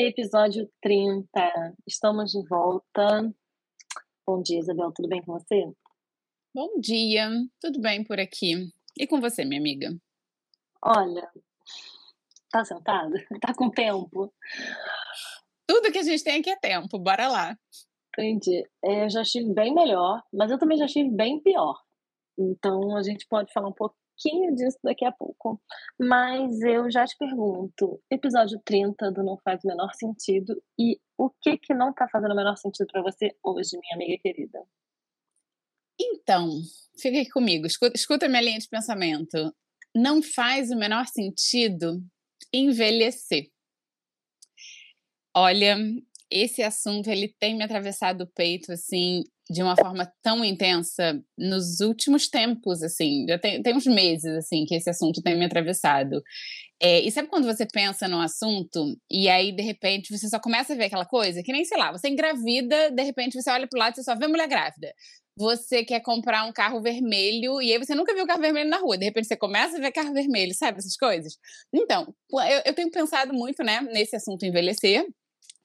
Episódio 30. Estamos de volta. Bom dia, Isabel. Tudo bem com você? Bom dia. Tudo bem por aqui. E com você, minha amiga? Olha, tá sentada? Tá com tempo? Tudo que a gente tem aqui é tempo. Bora lá. Entendi. É, eu já estive bem melhor, mas eu também já estive bem pior. Então a gente pode falar um pouco pouquinho disso daqui a pouco. Mas eu já te pergunto, episódio 30 do Não Faz o Menor Sentido, e o que que não tá fazendo o menor sentido para você hoje, minha amiga querida? Então, fica aqui comigo, escuta, escuta minha linha de pensamento. Não faz o menor sentido envelhecer. Olha, esse assunto ele tem me atravessado o peito assim de uma forma tão intensa nos últimos tempos, assim, já tem, tem uns meses, assim, que esse assunto tem me atravessado. É, e sabe quando você pensa num assunto e aí, de repente, você só começa a ver aquela coisa? Que nem, sei lá, você engravida, de repente você olha pro lado e só vê mulher grávida. Você quer comprar um carro vermelho e aí você nunca viu carro vermelho na rua. De repente você começa a ver carro vermelho, sabe? Essas coisas. Então, eu, eu tenho pensado muito, né, nesse assunto envelhecer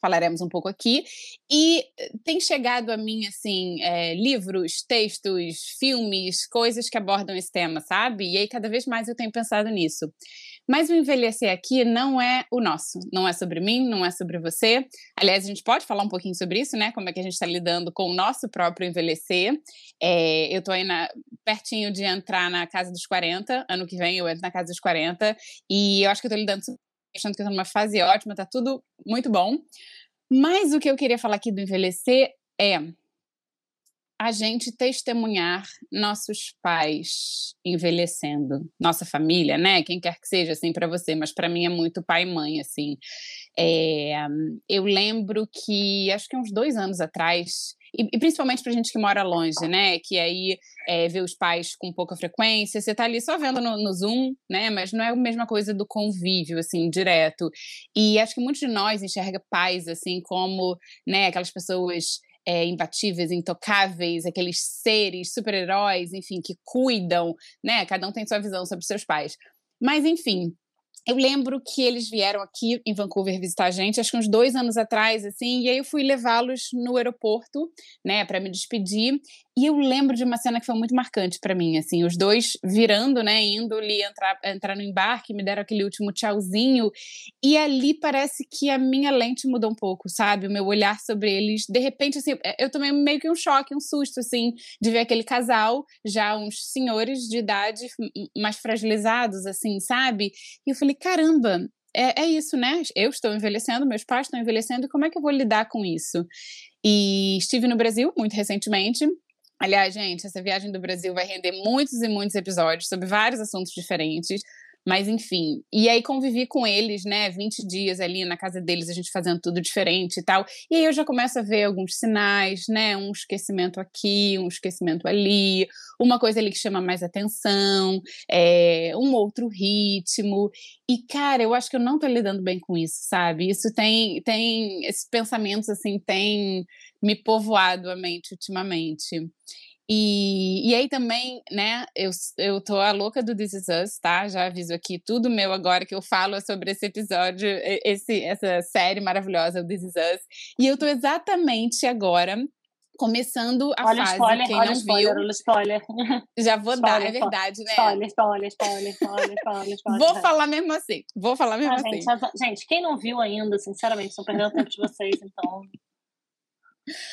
falaremos um pouco aqui. E eh, tem chegado a mim, assim, é, livros, textos, filmes, coisas que abordam esse tema, sabe? E aí cada vez mais eu tenho pensado nisso. Mas o envelhecer aqui não é o nosso, não é sobre mim, não é sobre você. Aliás, a gente pode falar um pouquinho sobre isso, né? Como é que a gente está lidando com o nosso próprio envelhecer. É, eu estou aí na, pertinho de entrar na casa dos 40, ano que vem eu entro na casa dos 40, e eu acho que eu estou lidando achando que eu tô numa fase ótima, tá tudo muito bom. Mas o que eu queria falar aqui do envelhecer é a gente testemunhar nossos pais envelhecendo, nossa família, né? Quem quer que seja, assim, para você, mas para mim é muito pai e mãe, assim. É, eu lembro que, acho que uns dois anos atrás, e, e principalmente para gente que mora longe, né? Que aí é, vê os pais com pouca frequência, você tá ali só vendo no, no, Zoom, né? Mas não é a mesma coisa do convívio, assim, direto. E acho que muitos de nós enxerga pais, assim, como, né, aquelas pessoas é, imbatíveis, intocáveis, aqueles seres, super-heróis, enfim, que cuidam, né? Cada um tem sua visão sobre seus pais. Mas, enfim, eu lembro que eles vieram aqui em Vancouver visitar a gente, acho que uns dois anos atrás, assim, e aí eu fui levá-los no aeroporto, né, para me despedir. E eu lembro de uma cena que foi muito marcante para mim, assim, os dois virando, né, indo ali entrar, entrar no embarque, me deram aquele último tchauzinho, e ali parece que a minha lente mudou um pouco, sabe? O meu olhar sobre eles, de repente, assim, eu tomei meio que um choque, um susto, assim, de ver aquele casal, já uns senhores de idade mais fragilizados, assim, sabe? E eu falei, caramba, é, é isso, né? Eu estou envelhecendo, meus pais estão envelhecendo, como é que eu vou lidar com isso? E estive no Brasil muito recentemente, Aliás, gente, essa viagem do Brasil vai render muitos e muitos episódios sobre vários assuntos diferentes. Mas enfim, e aí convivi com eles, né, 20 dias ali na casa deles, a gente fazendo tudo diferente e tal. E aí eu já começo a ver alguns sinais, né, um esquecimento aqui, um esquecimento ali, uma coisa ali que chama mais atenção, é, um outro ritmo. E cara, eu acho que eu não tô lidando bem com isso, sabe? Isso tem, tem esses pensamentos assim, tem me povoado a mente ultimamente. E, e aí também, né, eu, eu tô a louca do This Is Us, tá? Já aviso aqui, tudo meu agora que eu falo é sobre esse episódio, esse, essa série maravilhosa, This Is Us. E eu tô exatamente agora Começando a olha fase, spoiler, quem olha não spoiler, viu, olha spoiler. já vou dar, é Spoiler, verdade, né? Spoiler, spoiler, spoiler, spoiler, spoiler, spoiler. Vou falar mesmo assim, vou falar mesmo Ah, assim. gente, gente, quem não viu ainda, sinceramente, estão perdendo o tempo de vocês, então.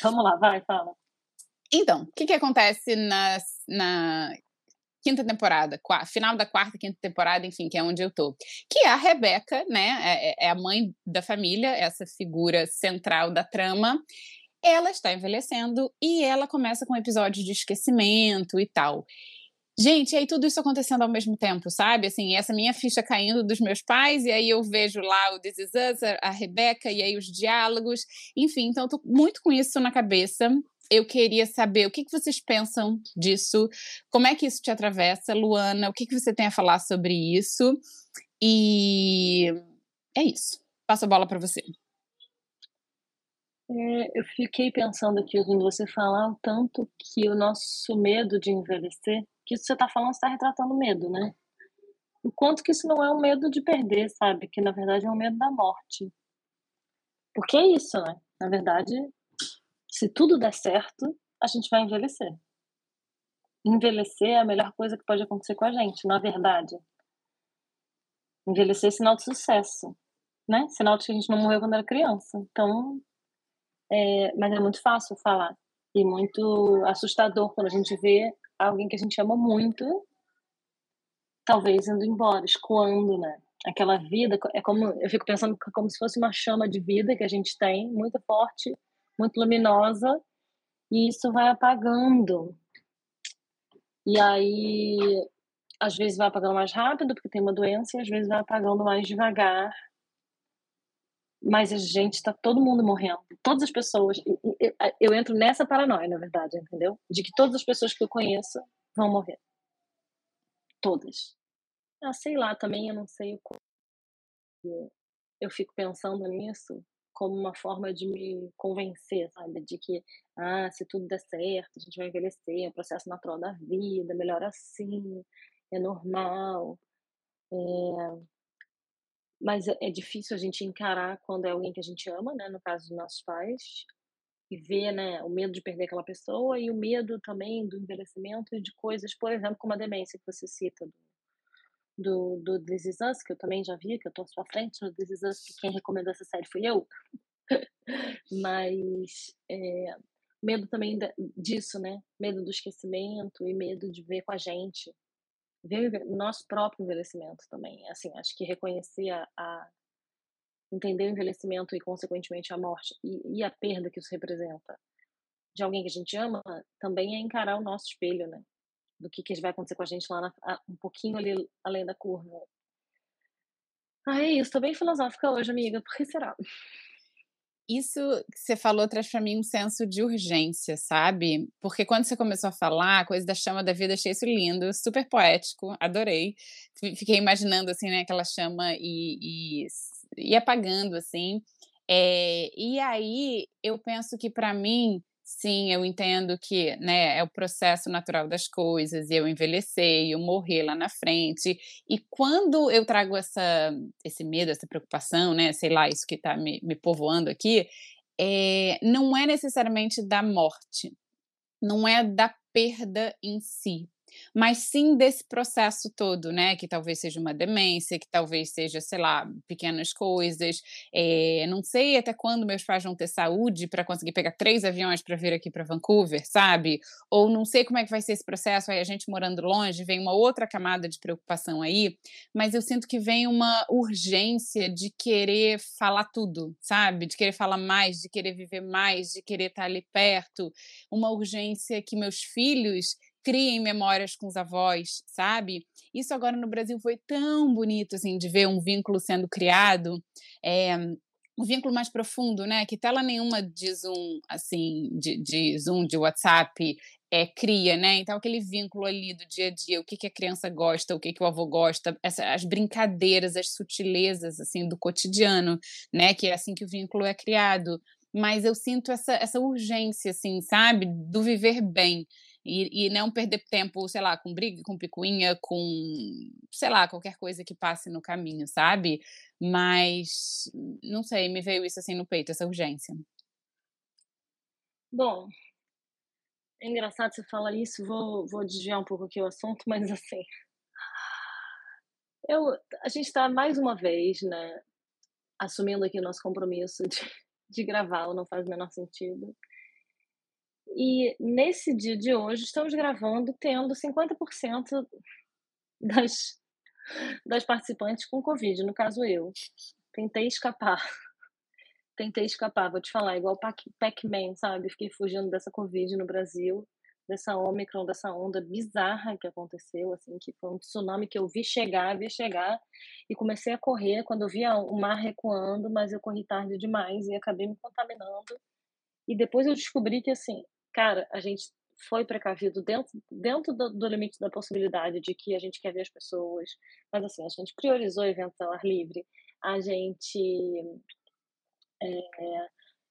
Vamos lá, vai, fala. Então, o que que acontece na, na quinta temporada, final da quarta, quinta temporada, enfim, que é onde eu tô. Que é a Rebeca, né, é, é- é a mãe da família, essa figura central da trama. Ela está envelhecendo e ela começa com um episódio de esquecimento e tal. Gente, e aí tudo isso acontecendo ao mesmo tempo, sabe? Assim, essa minha ficha caindo dos meus pais, e aí eu vejo lá o This Is Us, a Rebeca, e aí os diálogos, enfim, então eu tô muito com isso na cabeça. Eu queria saber o que, que vocês pensam disso, como é que isso te atravessa, Luana, o que, que você tem a falar sobre isso, e é isso. Passo a bola para você. É, eu fiquei pensando aqui, ouvindo você falar, o tanto que o nosso medo de envelhecer, que isso que você está falando, está retratando medo, né? O quanto que isso não é um medo de perder, sabe? Que na verdade é um medo da morte. Porque é isso, né? Na verdade, se tudo der certo, a gente vai envelhecer. Envelhecer é a melhor coisa que pode acontecer com a gente, na verdade. Envelhecer é sinal de sucesso, né? Sinal de que a gente não morreu quando era criança. Então, é, mas é muito fácil falar e muito assustador quando a gente vê alguém que a gente ama muito, talvez indo embora, escoando, né? Aquela vida é como eu fico pensando é como se fosse uma chama de vida que a gente tem, muito forte, muito luminosa, e isso vai apagando. E aí, às vezes vai apagando mais rápido porque tem uma doença, e às vezes vai apagando mais devagar mas a gente está todo mundo morrendo. Todas as pessoas. Eu, eu entro nessa paranoia, na verdade, entendeu? De que todas as pessoas que eu conheço vão morrer. Todas. Ah, sei lá, também eu não sei o como. Eu fico pensando nisso como uma forma de me convencer, sabe? De que, ah, se tudo der certo, a gente vai envelhecer, é o processo natural da vida, melhor assim, é normal. É, mas é é difícil a gente encarar quando é alguém que a gente ama, né? No caso dos nossos pais, e ver, né, o medo de perder aquela pessoa e o medo também do envelhecimento e de coisas, por exemplo, como a demência que você cita do, do, do This Is Us, que eu também já vi, que eu tô à sua frente no This Is Us, que quem recomendou essa série fui eu. Mas é, medo também disso, né? Medo do esquecimento e medo de ver com a gente ver o nosso próprio envelhecimento também. Assim, acho que reconhecer a, a- entender o envelhecimento e consequentemente a morte e, e a perda que isso representa de alguém que a gente ama também é encarar o nosso espelho, né? Do que, que vai acontecer com a gente lá na- a- um pouquinho ali além da curva. Ah, é isso. Tô bem filosófica hoje, amiga. Por que será? Isso que você falou traz para mim um senso de urgência, sabe? Porque quando você começou a falar, a coisa da chama da vida, achei isso lindo, super poético, adorei. Fi- Fiquei imaginando, assim, né, aquela chama e, e, e apagando, assim. É, e aí, eu penso que para mim, sim, eu entendo que, né, é o processo natural das coisas, e eu envelhecer, e eu morrer lá na frente. E quando eu trago essa, esse medo, essa preocupação, né, sei lá, isso que está me, me povoando aqui, é, não é necessariamente da morte, não é da perda em si, mas sim desse processo todo, né? Que talvez seja uma demência, que talvez seja, sei lá, pequenas coisas. É, não sei até quando meus pais vão ter saúde para conseguir pegar três aviões para vir aqui para Vancouver, sabe? Ou não sei como é que vai ser esse processo. Aí a gente morando longe, vem uma outra camada de preocupação aí, mas eu sinto que vem uma urgência de querer falar tudo, sabe? De querer falar mais, de querer viver mais, de querer estar ali perto. Uma urgência que meus filhos criem memórias com os avós, sabe? Isso agora no Brasil foi tão bonito, assim, de ver um vínculo sendo criado. É, um vínculo mais profundo, né? Que tela nenhuma de Zoom, assim, de, de Zoom, de WhatsApp, é, cria, né? Então, aquele vínculo ali do dia a dia, o que, que a criança gosta, o que, que o avô gosta, essa, as brincadeiras, as sutilezas, assim, do cotidiano, né? Que é assim que o vínculo é criado. Mas eu sinto essa, essa urgência, assim, sabe? Do viver bem. E, e não perder tempo, sei lá, com briga, com picuinha, com, sei lá, qualquer coisa que passe no caminho, sabe? Mas, não sei, me veio isso assim no peito, essa urgência. Bom, É engraçado você falar isso, vou, vou desviar um pouco aqui o assunto, mas assim. Eu, a gente está mais uma vez, né, assumindo aqui o nosso compromisso de, de gravar, não faz o menor sentido. E nesse dia de hoje, estamos gravando tendo 50% das, das participantes com Covid, no caso eu. Tentei escapar. Tentei escapar, vou te falar, igual Pac-Man, sabe? Fiquei fugindo dessa Covid no Brasil, dessa Omicron, dessa onda bizarra que aconteceu, assim, que foi um tsunami que eu vi chegar, vi chegar, e comecei a correr quando eu via o mar recuando, mas eu corri tarde demais e acabei me contaminando. E depois eu descobri que, assim, cara, a gente foi precavido dentro, dentro do, do, limite da possibilidade de que a gente quer ver as pessoas, mas assim, a gente priorizou eventos ao ar livre, a gente é,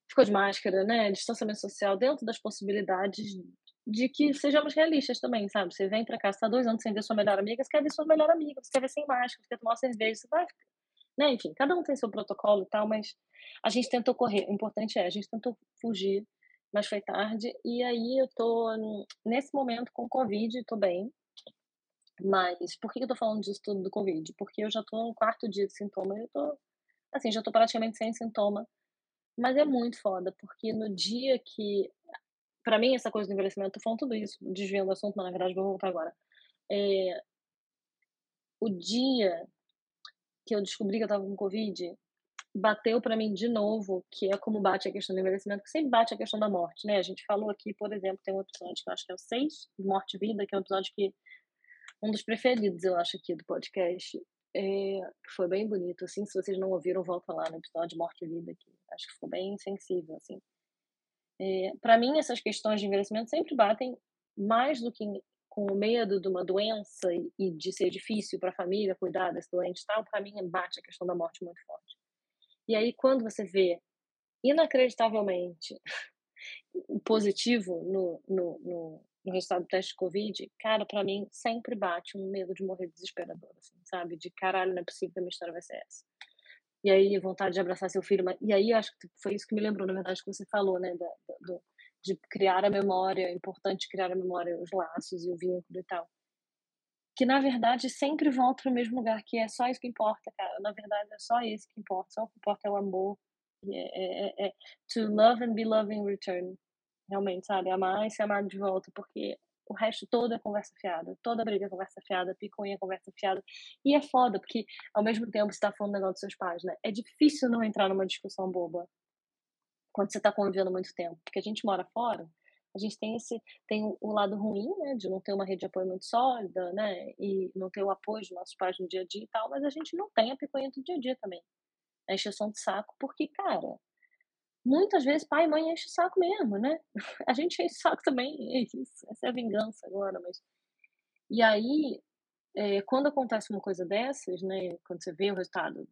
ficou de máscara, né, distanciamento social, dentro das possibilidades de que sejamos realistas também, sabe? Você vem para cá, você tá dois anos sem ver sua melhor amiga, você quer ver sua melhor amiga, você quer ver sem máscara, você quer tomar uma cerveja, você vai... Né? Enfim, cada um tem seu protocolo e tal, mas a gente tentou correr. O importante é, a gente tentou fugir mas foi tarde. E aí eu tô nesse momento com Covid, tô bem. Mas por que eu tô falando disso tudo do Covid? Porque eu já tô no quarto dia de sintoma, eu tô, assim, já tô praticamente sem sintoma. Mas é muito foda, porque no dia que. Pra mim, essa coisa do envelhecimento, tô falando tudo isso, desviando o assunto, mas na verdade vou voltar agora. É, o dia que eu descobri que eu tava com Covid, bateu para mim de novo, que é como bate a questão do envelhecimento, que sempre bate a questão da morte, né? A gente falou aqui, por exemplo, tem um episódio que eu acho que é o 6, Morte e Vida, que é um episódio que um dos preferidos, eu acho, aqui do podcast. É, foi bem bonito, assim, se vocês não ouviram, volta lá no episódio Morte e Vida, que acho que ficou bem sensível, assim. É, para mim, essas questões de envelhecimento sempre batem mais do que com o medo de uma doença e de ser difícil para a família cuidar desse doente e tal, para mim bate a questão da morte muito forte. E aí, quando você vê inacreditavelmente positivo no, no, no, no resultado do teste de Covid, cara, para mim sempre bate um medo de morrer desesperador, assim, sabe? De caralho, não é possível que a minha história vai ser essa. E aí, vontade de abraçar seu filho. Mas... E aí, acho que foi isso que me lembrou, na verdade, que você falou, né? Da, do, de criar a memória, é importante criar a memória, os laços e o vínculo e tal que na verdade sempre volta para o mesmo lugar, que é só isso que importa, cara. Na verdade é só isso que importa, só o que importa é o amor. É, é, é, to love and be loved in return. Realmente, sabe? Amar e ser amado de volta, porque o resto todo é conversa fiada. Toda briga é conversa fiada, picuinha é conversa fiada. E é foda, porque ao mesmo tempo você tá falando negócio dos seus pais, né? É difícil não entrar numa discussão boba quando você tá convivendo muito tempo. Porque a gente mora fora, a gente tem esse tem o lado ruim, né, de não ter uma rede de apoio muito sólida, né, e não ter o apoio dos nossos pais no dia a dia e tal, mas a gente não tem a picuinha do dia a dia também. A encheção de saco, porque, cara, muitas vezes pai e mãe enchem o saco mesmo, né? A gente enche o saco também, é isso, essa é a vingança agora, mas... E aí, é, quando acontece uma coisa dessas, né, quando você vê o resultado,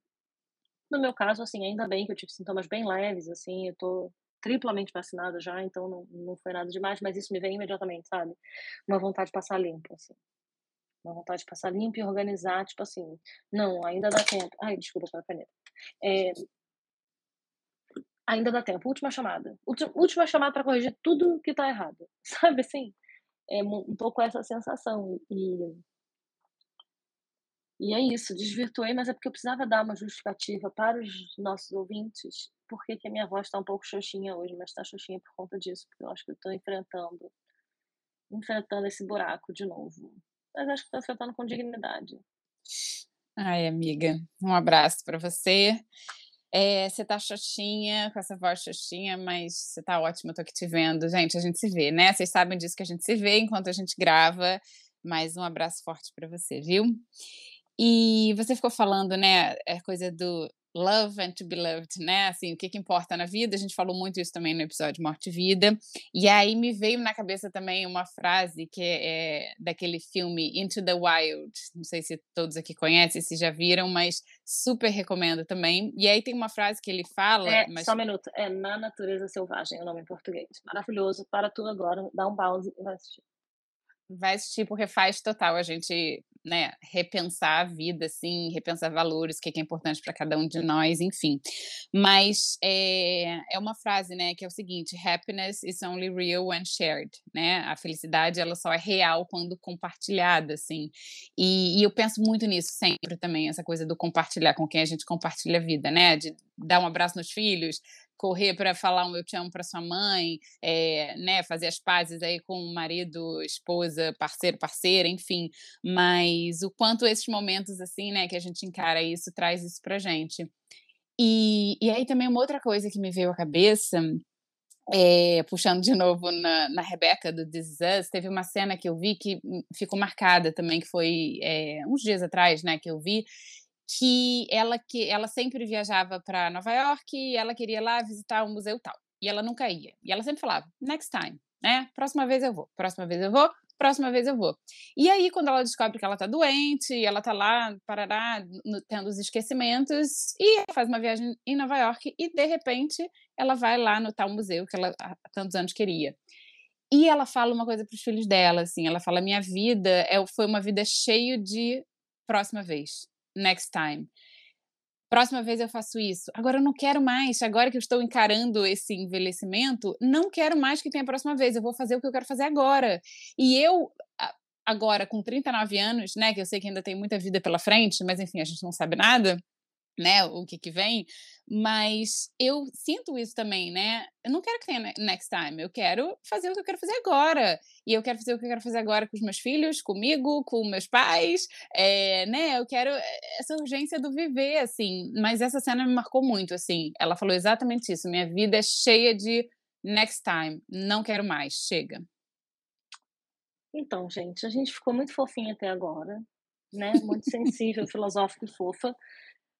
no meu caso, assim, ainda bem que eu tive sintomas bem leves, assim, eu tô triplamente vacinada já, então não, não foi nada demais, mas isso me vem imediatamente, sabe? Uma vontade de passar limpo, assim. Uma vontade de passar limpo e organizar, tipo assim, não, ainda dá tempo. Ai, desculpa pela caneta. É, ainda dá tempo. Última chamada. Última chamada para corrigir tudo que tá errado. Sabe assim? É um pouco essa sensação. E, e é isso, desvirtuei, mas é porque eu precisava dar uma justificativa para os nossos ouvintes por que, que a minha voz está um pouco xoxinha hoje, mas está xoxinha por conta disso, porque eu acho que estou enfrentando, enfrentando esse buraco de novo. Mas acho que estou enfrentando com dignidade. Ai, amiga, um abraço para você. É, você tá xoxinha, com essa voz xoxinha, mas você tá ótima, eu tô aqui te vendo. Gente, a gente se vê, né? Vocês sabem disso que a gente se vê enquanto a gente grava. Mas um abraço forte para você, viu? E você ficou falando, né, a coisa do love and to be loved, né? Assim, o que, que importa na vida? A gente falou muito isso também no episódio Morte e Vida. E aí me veio na cabeça também uma frase que é, é daquele filme Into the Wild. Não sei se todos aqui conhecem, se já viram, mas super recomendo também. E aí tem uma frase que ele fala. É, mas... Só um minuto. É Na Natureza Selvagem, é o nome em português. Maravilhoso. Para tudo agora, dá um pause e vai assistir vai assistir porque faz total a gente né, repensar a vida, assim, repensar valores, o que é, que é importante para cada um de nós, enfim. Mas é, é uma frase, né, que é o seguinte: happiness is only real when shared, né? A felicidade ela só é real quando compartilhada, assim. E, e eu penso muito nisso sempre também, essa coisa do compartilhar com quem a gente compartilha a vida, né? De dar um abraço nos filhos, correr para falar um eu te amo para sua mãe, é, né, fazer as pazes aí com o marido, esposa, parceiro, parceira, enfim. Mas o quanto esses momentos assim, né, que a gente encara isso, traz isso pra gente. E, e aí também uma outra coisa que me veio à cabeça, é, puxando de novo na, na Rebeca do This Is Us, teve uma cena que eu vi que hum, ficou marcada também, que foi é, uns dias atrás, né, que eu vi, que ela que ela sempre viajava para Nova York e ela queria lá visitar um museu tal. E ela nunca ia. E ela sempre falava: "Next time", né? Próxima vez eu vou. Próxima vez eu vou. Próxima vez eu vou. E aí, quando ela descobre que ela tá doente, ela tá lá, parará, no, tendo os esquecimentos, e faz uma viagem em Nova York, e de repente ela vai lá no tal museu que ela há tantos anos queria. E ela fala uma coisa para os filhos dela, assim, ela fala: minha vida é, foi uma vida cheia de próxima vez next time. Próxima vez eu faço isso. Agora eu não quero mais. Agora que eu estou encarando esse envelhecimento, não quero mais que tenha a próxima vez. Eu vou fazer o que eu quero fazer agora. E eu, agora, com 39 anos, né, que eu sei que ainda tem muita vida pela frente, mas enfim, a gente não sabe nada né, o que que vem, mas eu sinto isso também, né? Eu não quero que tenha next time, eu quero fazer o que eu quero fazer agora. E eu quero fazer o que eu quero fazer agora com os meus filhos, comigo, com meus pais, é, né? Eu quero eh, essa urgência do viver, assim. Mas essa cena me marcou muito, assim. Ela falou exatamente isso. Minha vida é cheia de next time, não quero mais, chega. Então, gente, a gente ficou muito fofinha até agora, né? Muito sensível, filosófica e fofa.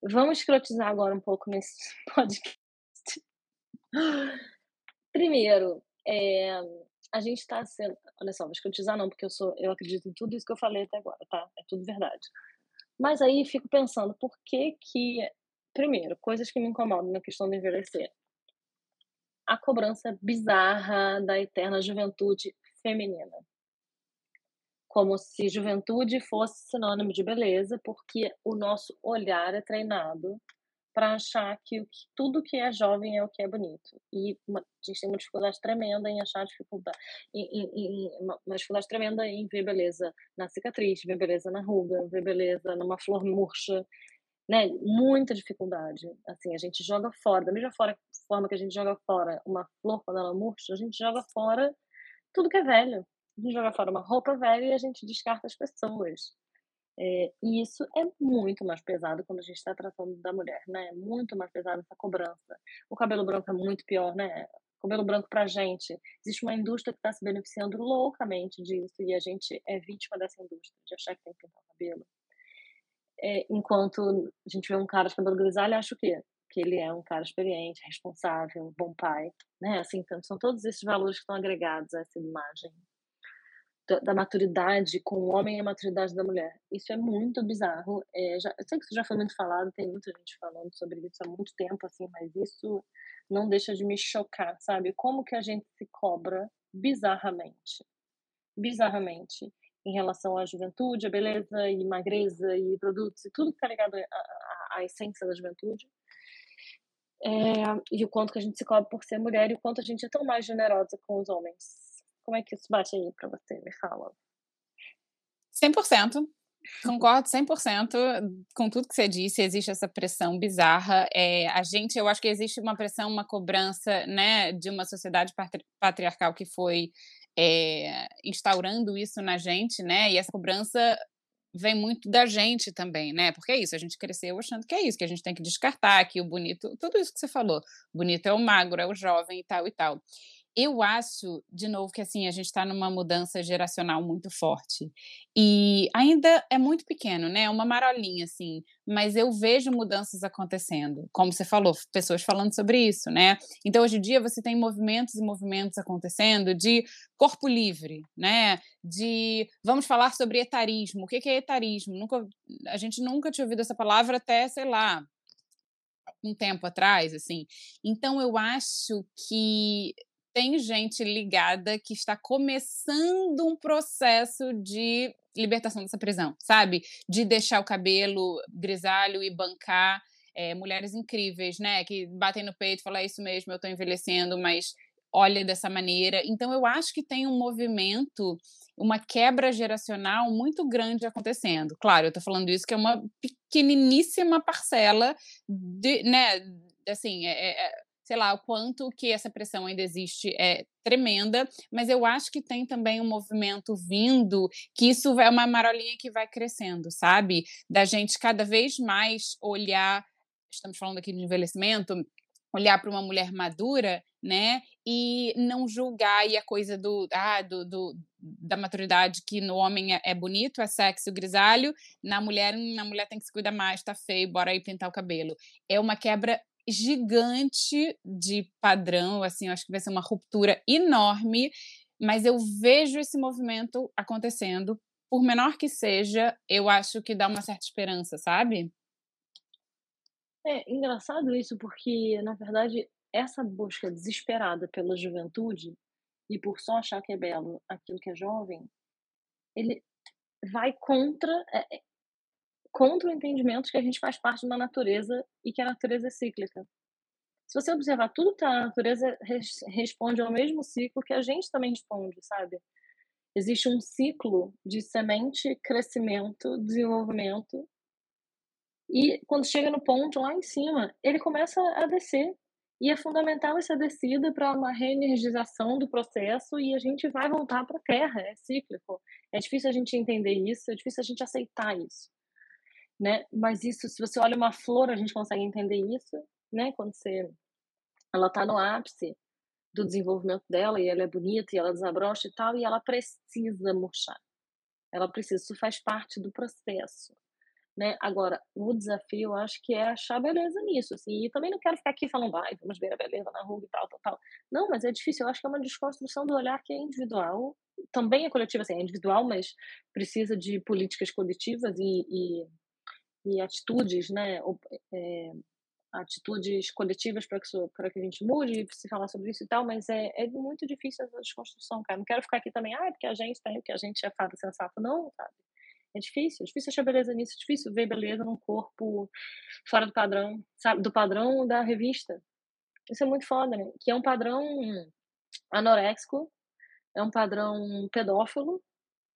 Vamos escrotizar agora um pouco nesse podcast. Primeiro, é, a gente está sendo. Olha só, vou escrotizar não, porque eu sou, eu acredito em tudo isso que eu falei até agora, tá? É tudo verdade. Mas aí fico pensando, por que que. Primeiro, coisas que me incomodam na questão do envelhecer. A cobrança bizarra da eterna juventude feminina como se juventude fosse sinônimo de beleza, porque o nosso olhar é treinado para achar que, que, tudo que é jovem é o que é bonito. E uma, a gente tem uma dificuldade tremenda em achar dificuldade, em, em, em, uma, dificuldade tremenda em ver beleza na cicatriz, ver beleza na ruga, ver beleza numa flor murcha, né? Muita dificuldade. Assim, a gente joga fora, da mesma forma que a gente joga fora uma flor quando ela murcha, a gente joga fora tudo que é velho de jogar fora uma roupa velha e a gente descarta as pessoas. É, e isso é muito mais pesado quando a gente está tratando da mulher, né? Muito mais pesado essa cobrança. O cabelo branco é muito pior, né? Cabelo branco pra gente. Existe uma indústria que está se beneficiando loucamente disso e a gente é vítima dessa indústria, de achar que tem que pintar o cabelo. É, enquanto a gente vê um cara de cabelo grisalho, acha o quê? Que ele é um cara experiente, responsável, bom pai, né? Assim, então, são todos esses valores que estão agregados a essa imagem da, da, maturidade com o homem e a maturidade da mulher. Isso é muito bizarro. É, já, eu sei que isso já foi muito falado, tem muita gente falando sobre isso há muito tempo, assim, mas isso não deixa de me chocar, sabe? Como que a gente se cobra bizarramente, bizarramente, em relação à juventude, à beleza e magreza e produtos e tudo que está ligado à, à essência da juventude. É, e o quanto que a gente se cobra por ser mulher e o quanto a gente é tão mais generosa com os homens como é que isso bate aí para você? Me fala. 100%. Concordo 100% com tudo que você disse. Existe essa pressão bizarra. É, a gente, eu acho que existe uma pressão, uma cobrança, né, de uma sociedade patriarcal que foi é, instaurando isso na gente, né? E essa cobrança vem muito da gente também, né? Porque é isso, a gente cresceu achando que é isso, que a gente tem que descartar, que o bonito, tudo isso que você falou, bonito é o magro, é o jovem e tal e tal. Eu acho, de novo, que assim, a gente está numa mudança geracional muito forte. E ainda é muito pequeno, né? É uma marolinha, assim. Mas eu vejo mudanças acontecendo. Como você falou, pessoas falando sobre isso, né? Então, hoje em dia, você tem movimentos e movimentos acontecendo de corpo livre, né? De vamos falar sobre etarismo. O que é etarismo? Nunca, a gente nunca tinha ouvido essa palavra até, sei lá, um tempo atrás, assim. Então, eu acho que tem gente ligada que está começando um processo de libertação dessa prisão, sabe? De deixar o cabelo grisalho e bancar é, mulheres incríveis, né? Que batem no peito e falam, é isso mesmo, eu tô envelhecendo, mas olha dessa maneira. Então, eu acho que tem um movimento, uma quebra geracional muito grande acontecendo. Claro, eu estou falando isso que é uma pequeniníssima parcela de, né, assim, é, é, sei lá, o quanto que essa pressão ainda existe é tremenda, mas eu acho que tem também um movimento vindo que isso é uma marolinha que vai crescendo, sabe? Da gente cada vez mais olhar, estamos falando aqui de envelhecimento, olhar para uma mulher madura, né, e não julgar e a coisa do, ah, do, do da maturidade que no homem é, é, bonito, é sexy, grisalho, na mulher, na mulher tem que se cuidar mais, tá feio, bora aí pintar o cabelo. É uma quebra gigante de padrão, assim, eu acho que vai ser uma ruptura enorme, mas eu vejo esse movimento acontecendo, por menor que seja, eu acho que dá uma certa esperança, sabe? É engraçado isso, porque, na verdade, essa busca desesperada pela juventude e por só achar que é belo aquilo que é jovem, ele vai contra é, contra o entendimento que a gente faz parte de uma natureza e que a natureza é cíclica. Se você observar tudo que tá na natureza res, responde ao mesmo ciclo que a gente também responde, sabe? Existe um ciclo de semente, crescimento, desenvolvimento e quando chega no ponto lá em cima, ele começa a descer. E é fundamental essa descida para uma reenergização do processo e a gente vai voltar para a Terra, é cíclico. É difícil a gente entender isso, é difícil a gente aceitar isso, né? Mas isso, se você olha uma flor, a gente consegue entender isso, né? Quando você, ela está no ápice do desenvolvimento dela e ela é bonita e ela desabrocha e tal e ela precisa murchar. Ela precisa, isso faz parte do processo. Né? Agora, o desafio, eu acho que é achar beleza nisso, assim, e também não quero ficar aqui falando, ai, vamos ver a beleza na rua e tal, tal, tal. Não, mas é difícil, eu acho que é uma desconstrução do olhar que é individual, também é coletivo, assim, é individual, mas precisa de políticas coletivas e, e, e atitudes, né, é, atitudes coletivas para que, para que a gente mude, se falar sobre isso e tal, mas é, é muito difícil essa desconstrução, cara. Não quero ficar aqui também, ah, porque a gente tem, porque a gente é fada sensata, não, sabe? É difícil, é difícil achar beleza nisso, é difícil ver beleza num corpo fora do padrão, sabe? Do padrão da revista. Isso é muito foda, né? Que é um padrão anoréxico, é um padrão pedófilo,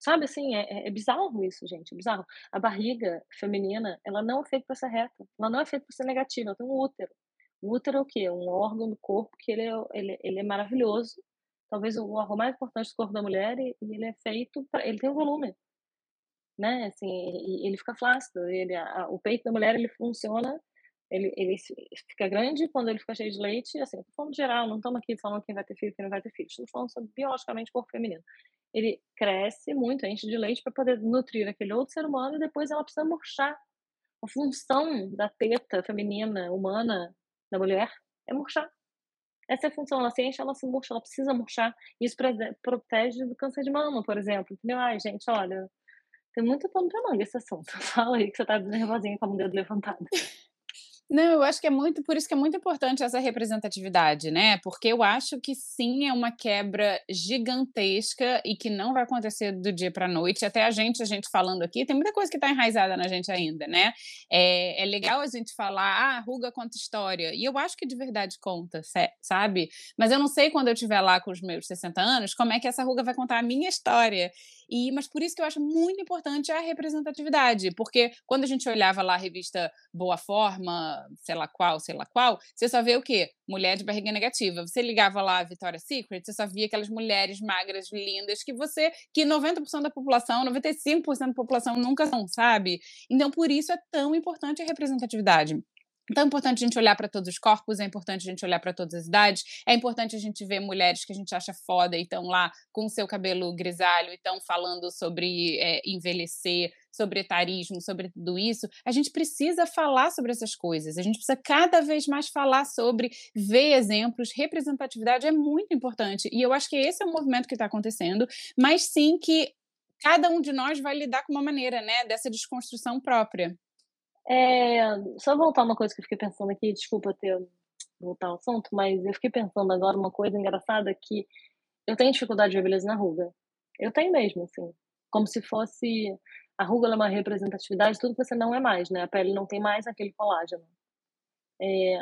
sabe? Assim, é, é, é bizarro isso, gente, é bizarro. A barriga feminina, ela não é feita para ser reta, ela não é feita para ser negativa, ela tem um útero. O útero é o quê? Um órgão do corpo que ele é, ele, ele é maravilhoso, talvez o órgão mais importante do corpo da mulher, e, e ele é feito, ele tem um volume né? Assim, ele fica flácido. Ele, a, o peito da mulher ele funciona, ele, ele fica grande quando ele fica cheio de leite. Assim, tô falando geral, não estamos aqui falando quem vai ter filho, quem não vai ter filho. Estamos falando sobre biologicamente corpo feminino. Ele cresce muito, enche de leite para poder nutrir aquele outro ser humano e depois ela precisa murchar. A função da teta feminina, humana, da mulher, é murchar. Essa é a função, ela se enche, ela se murcha, ela precisa murchar. Isso protege do câncer de mama, por exemplo. Entendeu? Ai, gente, olha, tem muito pano pra manga esse assunto. Fala aí que você tá nervosinha com o dedo levantado. Não, eu acho que é muito, por isso que é muito importante essa representatividade, né? Porque eu acho que sim é uma quebra gigantesca e que não vai acontecer do dia para noite. Até a gente, a gente falando aqui, tem muita coisa que está enraizada na gente ainda, né? É, é legal a gente falar, ah, ruga conta história. E eu acho que de verdade conta, sabe? Mas eu não sei quando eu estiver lá com os meus 60 anos, como é que essa ruga vai contar a minha história. E, mas por isso que eu acho muito importante a representatividade, porque quando a gente olhava lá a revista Boa Forma, sei lá qual, sei lá qual, você só vê o quê? Mulher de barriga negativa. Você ligava lá a Victoria's Secret, você só via aquelas mulheres magras, lindas, que você, que 90% da população, 95% da população nunca são, sabe? Então, por isso é tão importante a representatividade. Então é importante a gente olhar para todos os corpos, é importante a gente olhar para todas as idades, é importante a gente ver mulheres que a gente acha foda e estão lá com o seu cabelo grisalho e estão falando sobre é, envelhecer, sobre etarismo, sobre tudo isso. A gente precisa falar sobre essas coisas, a gente precisa cada vez mais falar sobre, ver exemplos, representatividade é muito importante. E eu acho que esse é o movimento que está acontecendo, mas sim que cada um de nós vai lidar com uma maneira, né, dessa desconstrução própria. É, só voltar uma coisa que eu fiquei pensando aqui, desculpa ter voltar ao assunto, mas eu fiquei pensando agora uma coisa engraçada que eu tenho dificuldade de ver beleza na ruga. Eu tenho mesmo, assim. como se fosse a ruga é uma representatividade, tudo que você não é mais, né? A pele não tem mais aquele colágeno. É,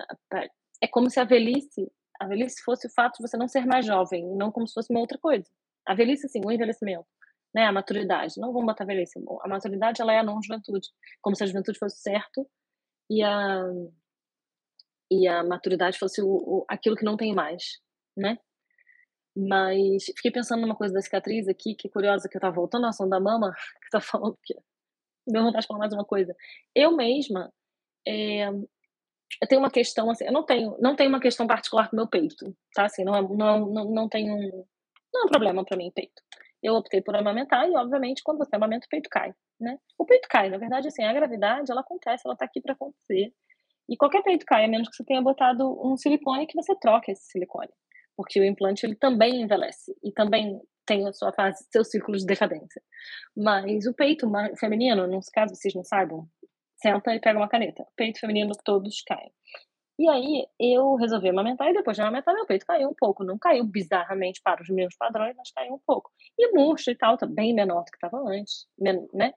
é como se a velhice, a velhice fosse o fato de você não ser mais jovem, não como se fosse uma outra coisa. A velhice, assim, o envelhecimento, né? A maturidade. Não vamos botar velhice. A maturidade, ela é a não-juventude. Como se a juventude fosse certo e a, e a maturidade fosse o, o, aquilo que não tem mais, né? Mas fiquei pensando numa coisa da cicatriz aqui, que é curiosa, que eu tava voltando à ação da mama, que tá falando que deu vontade de falar mais uma coisa. Eu mesma, é, eu tenho uma questão, assim, eu não tenho, não tenho uma questão particular com meu peito, tá? Assim, não, é, não, não, não tem um, não é um problema para mim peito. Eu optei por amamentar e, obviamente, quando você amamenta, o peito cai, né? O peito cai, na verdade, assim, a gravidade, ela acontece, ela tá aqui para acontecer. E qualquer peito cai, a menos que você tenha botado um silicone que você troque esse silicone porque o implante ele também envelhece e também tem a sua fase, seu ciclo de decadência. Mas o peito feminino, nos casos vocês não saibam, senta e pega uma caneta. O peito feminino todos caem. E aí eu resolvi amamentar e depois de amamentar meu peito caiu um pouco. Não caiu bizarramente para os meus padrões, mas caiu um pouco. E murcho e tal, tá bem menor do que estava antes, né?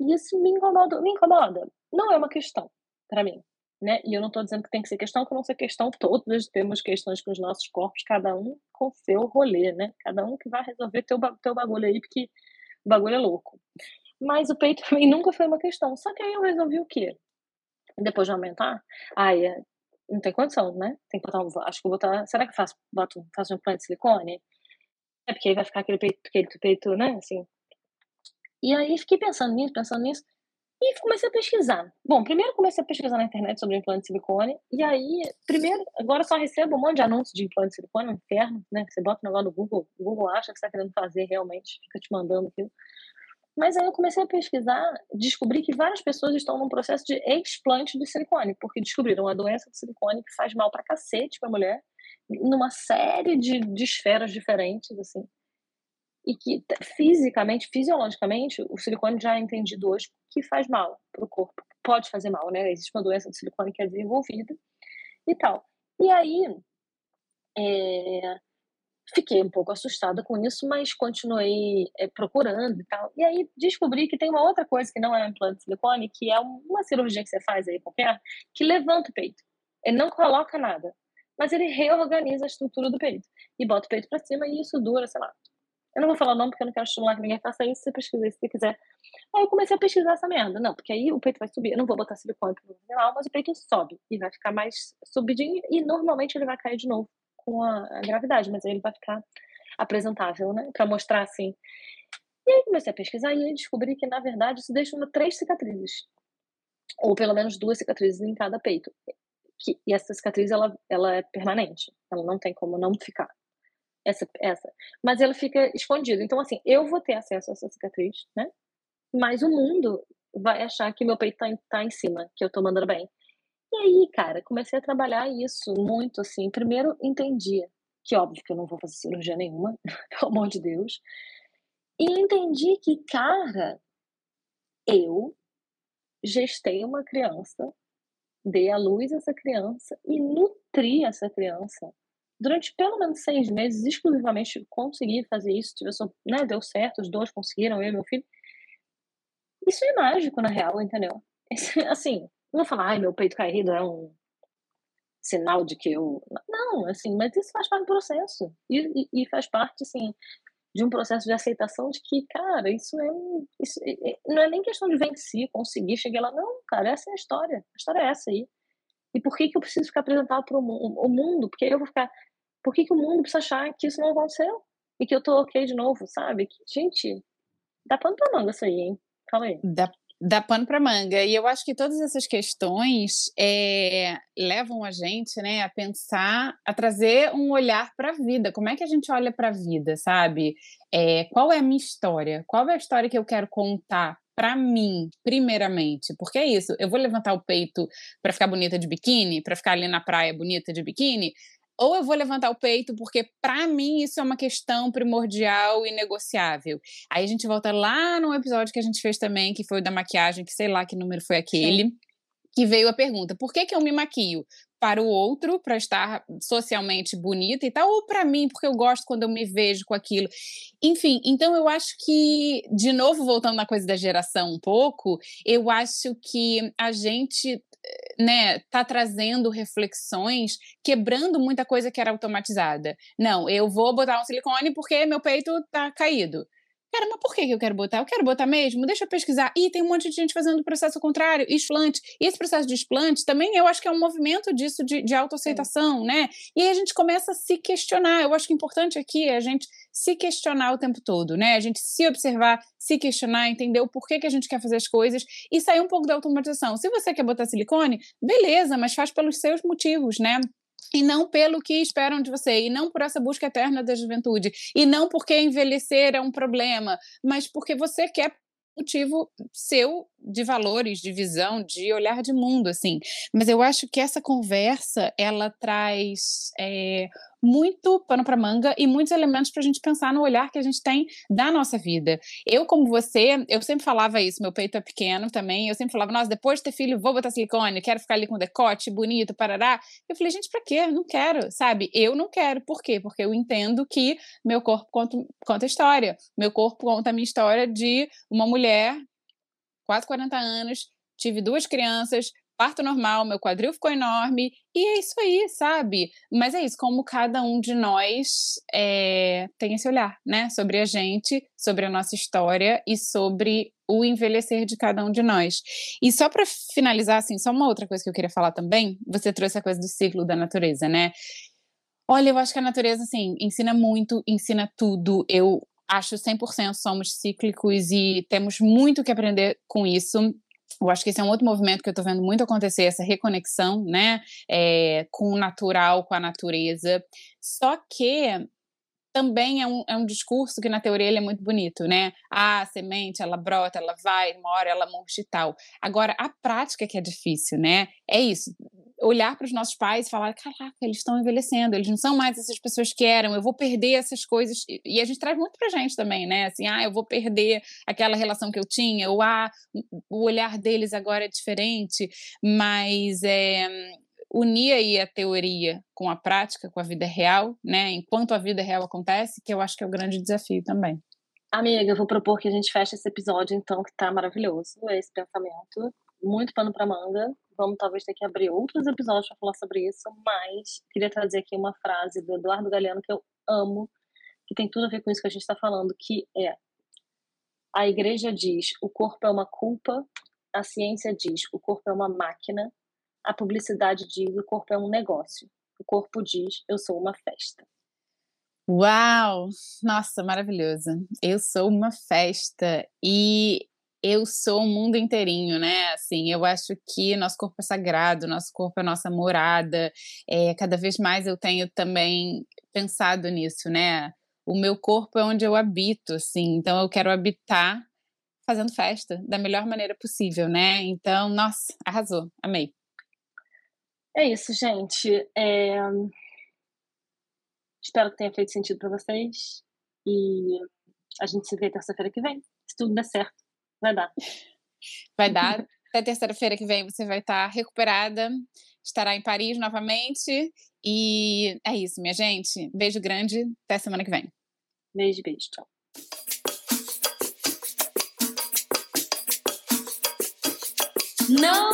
E isso me incomoda, me incomoda. Não é uma questão para mim né? E eu não estou dizendo que tem que ser questão, que não ser questão, todos temos questões com os nossos corpos, cada um com seu rolê, né? Cada um que vai resolver teu, teu bagulho aí, porque o bagulho é louco. Mas o peito também nunca foi uma questão. Só que aí eu resolvi o quê? Depois de aumentar, aí não tem condição, né? Tem que botar um, acho que vou botar, será que faço, boto, faço um implante de silicone? É porque aí vai ficar aquele peito, aquele peito, né, assim. E aí fiquei pensando nisso, pensando nisso. E comecei a pesquisar. Bom, primeiro comecei a pesquisar na internet sobre implante de silicone. E aí, primeiro, agora só recebo um monte de anúncios de implante de silicone, um inferno, né? Você bota o negócio no Google, o Google acha que você está querendo fazer realmente, fica te mandando aquilo. Mas aí eu comecei a pesquisar, descobri que várias pessoas estão num processo de explante de silicone, porque descobriram a doença de silicone que faz mal pra cacete pra mulher, numa série de, de esferas diferentes, assim e que fisicamente, fisiologicamente, o silicone já é entendido hoje que faz mal para o corpo, pode fazer mal, né? Existe uma doença de silicone que é desenvolvida e tal. E aí, é, fiquei um pouco assustada com isso, mas continuei é, procurando e tal. E aí descobri que tem uma outra coisa que não é um implante de silicone, que é uma cirurgia que você faz aí qualquer, que levanta o peito. Ele não coloca nada, mas ele reorganiza a estrutura do peito e bota o peito para cima e isso dura, sei lá, eu não vou falar o nome porque eu não quero estimular que ninguém faça isso. Você pesquisa se você quiser. Aí eu comecei a pesquisar essa merda. Não, porque aí o peito vai subir. Eu não vou botar silicone pro final, mas o peito sobe e vai ficar mais subidinho e normalmente ele vai cair de novo com a, a gravidade, mas aí ele vai ficar apresentável, né? Pra mostrar assim. E aí comecei a pesquisar e aí descobri que, na verdade, isso deixa uma, três cicatrizes. Ou pelo menos duas cicatrizes em cada peito. Que, e essa cicatriz, ela, ela é permanente. Ela não tem como não ficar essa, essa. Mas ela fica escondida. Então, assim, eu vou ter acesso a essa cicatriz, né? Mas o mundo vai achar que meu peito tá em, tá em cima, que eu tô mandando bem. E aí, cara, comecei a trabalhar isso muito, assim. Primeiro, entendi que, óbvio, que eu não vou fazer cirurgia nenhuma, pelo amor de Deus. E entendi que, cara, eu gestei uma criança, dei à luz essa criança e nutri essa criança durante pelo menos seis meses, exclusivamente consegui fazer isso, né, deu certo, os dois conseguiram, eu e meu filho. Isso é mágico, na real, entendeu? assim, não vou falar, ai, meu peito caído é um sinal de que eu. Não, assim, mas isso faz parte do processo. E, e, e faz parte, assim, de um processo de aceitação de que, cara, isso é. Isso, não é nem questão de vencer, conseguir, chegar lá. Não, cara, essa é a história. A história é essa aí. E por que, que eu preciso ficar apresentado para o mundo? Porque eu vou ficar. Por que, que o mundo precisa achar que isso não aconteceu? E que eu tô ok de novo, sabe? Gente, dá pano pra manga isso aí, hein? Fala aí. Dá, dá pano pra manga. E eu acho que todas essas questões é, levam a gente né, a pensar, a trazer um olhar para a vida. Como é que a gente olha para a vida, sabe? É, qual é a minha história? Qual é a história que eu quero contar para mim, primeiramente, porque é isso, eu vou levantar o peito para ficar bonita de biquíni, para ficar ali na praia bonita de biquíni, ou eu vou levantar o peito porque para mim isso é uma questão primordial e negociável. Aí a gente volta lá no episódio que a gente fez também, que foi o da maquiagem, que sei lá que número foi aquele. Sim que veio a pergunta: por que, que eu me maquio? Para o outro, para estar socialmente bonita e tal, ou para mim, porque eu gosto quando eu me vejo com aquilo. Enfim, então eu acho que, de novo, voltando na coisa da geração um pouco, eu acho que a gente né, tá trazendo reflexões, quebrando muita coisa que era automatizada. Não, eu vou botar um silicone porque meu peito tá caído. Cara, mas por que eu quero botar? Eu quero botar mesmo? Deixa eu pesquisar. Ih, tem um monte de gente fazendo o processo contrário, explante. E esse processo de explante também eu acho que é um movimento disso de, de autoaceitação, é. né? E aí a gente começa a se questionar. Eu acho que o importante aqui é a gente se questionar o tempo todo, né? A gente se observar, se questionar, entender o porquê que a gente quer fazer as coisas e sair um pouco da automatização. Se você quer botar silicone, beleza, mas faz pelos seus motivos, né? E não pelo que esperam de você, e não por essa busca eterna da juventude, e não porque envelhecer é um problema, mas porque você quer motivo seu de valores, de visão, de olhar de mundo, assim. Mas eu acho que essa conversa ela traz é, muito pano para manga e muitos elementos para a gente pensar no olhar que a gente tem da nossa vida. Eu, como você, eu sempre falava isso, meu peito é pequeno também, eu sempre falava, nossa, depois de ter filho, vou botar silicone, quero ficar ali com decote, bonito, parará. Eu falei, gente, para quê? Não quero, sabe? Eu não quero. Por quê? Porque eu entendo que meu corpo conta, conta história. Meu corpo conta a minha história de uma mulher, quase 40 anos, tive duas crianças, parto normal, meu quadril ficou enorme, e é isso aí, sabe? Mas é isso, como cada um de nós é, tem esse olhar, né? Sobre a gente, sobre a nossa história e sobre o envelhecer de cada um de nós. E só para finalizar, assim, só uma outra coisa que eu queria falar também, você trouxe a coisa do ciclo da natureza, né? Olha, eu acho que a natureza, assim, ensina muito, ensina tudo. Eu acho 100% somos cíclicos e temos muito que aprender com isso eu acho que esse é um outro movimento que eu estou vendo muito acontecer, essa reconexão, né, é, com o natural, com a natureza. Só que também é um, é um discurso que na teoria ele é muito bonito, né? Ah, a semente, ela brota, ela vai, uma hora ela murcha e tal. Agora, a prática que é difícil, né? É isso, olhar para os nossos pais e falar, caraca, eles estão envelhecendo, eles não são mais essas pessoas que eram, eu vou perder essas coisas, e a gente traz muito pra gente também, né? Assim, ah, eu vou perder aquela relação que eu tinha, ou ah, o olhar deles agora é diferente, mas é, unir aí a teoria com a prática, com a vida real, né? Enquanto a vida real acontece, que eu acho que é o grande desafio também. Amiga, eu vou propor que a gente feche esse episódio, então, que tá maravilhoso, esse pensamento. Muito pano pra manga. Vamos talvez ter que abrir outros episódios para falar sobre isso, mas queria trazer aqui uma frase do Eduardo Galeano que eu amo, que tem tudo a ver com isso que a gente está falando, que é a igreja diz o corpo é uma culpa, a ciência diz o corpo é uma máquina, a publicidade diz o corpo é um negócio. O corpo diz eu sou uma festa. Uau! Nossa, maravilhoso. Eu sou uma festa e eu sou o mundo inteirinho, né? Assim, eu acho que nosso corpo é sagrado, nosso corpo é nossa morada. É, cada vez mais eu tenho também pensado nisso, né? O meu corpo é onde eu habito, assim. Então eu quero habitar fazendo festa da melhor maneira possível, né? Então, nossa, arrasou, amei. É isso, gente. É... Espero que tenha feito sentido para vocês. E a gente se vê terça-feira que vem. Se tudo der certo, vai dar. Vai dar. Até terça-feira que vem você vai estar recuperada, estará em Paris novamente. E é isso, minha gente. Beijo grande. Até semana que vem. Beijo, beijo. Tchau. Não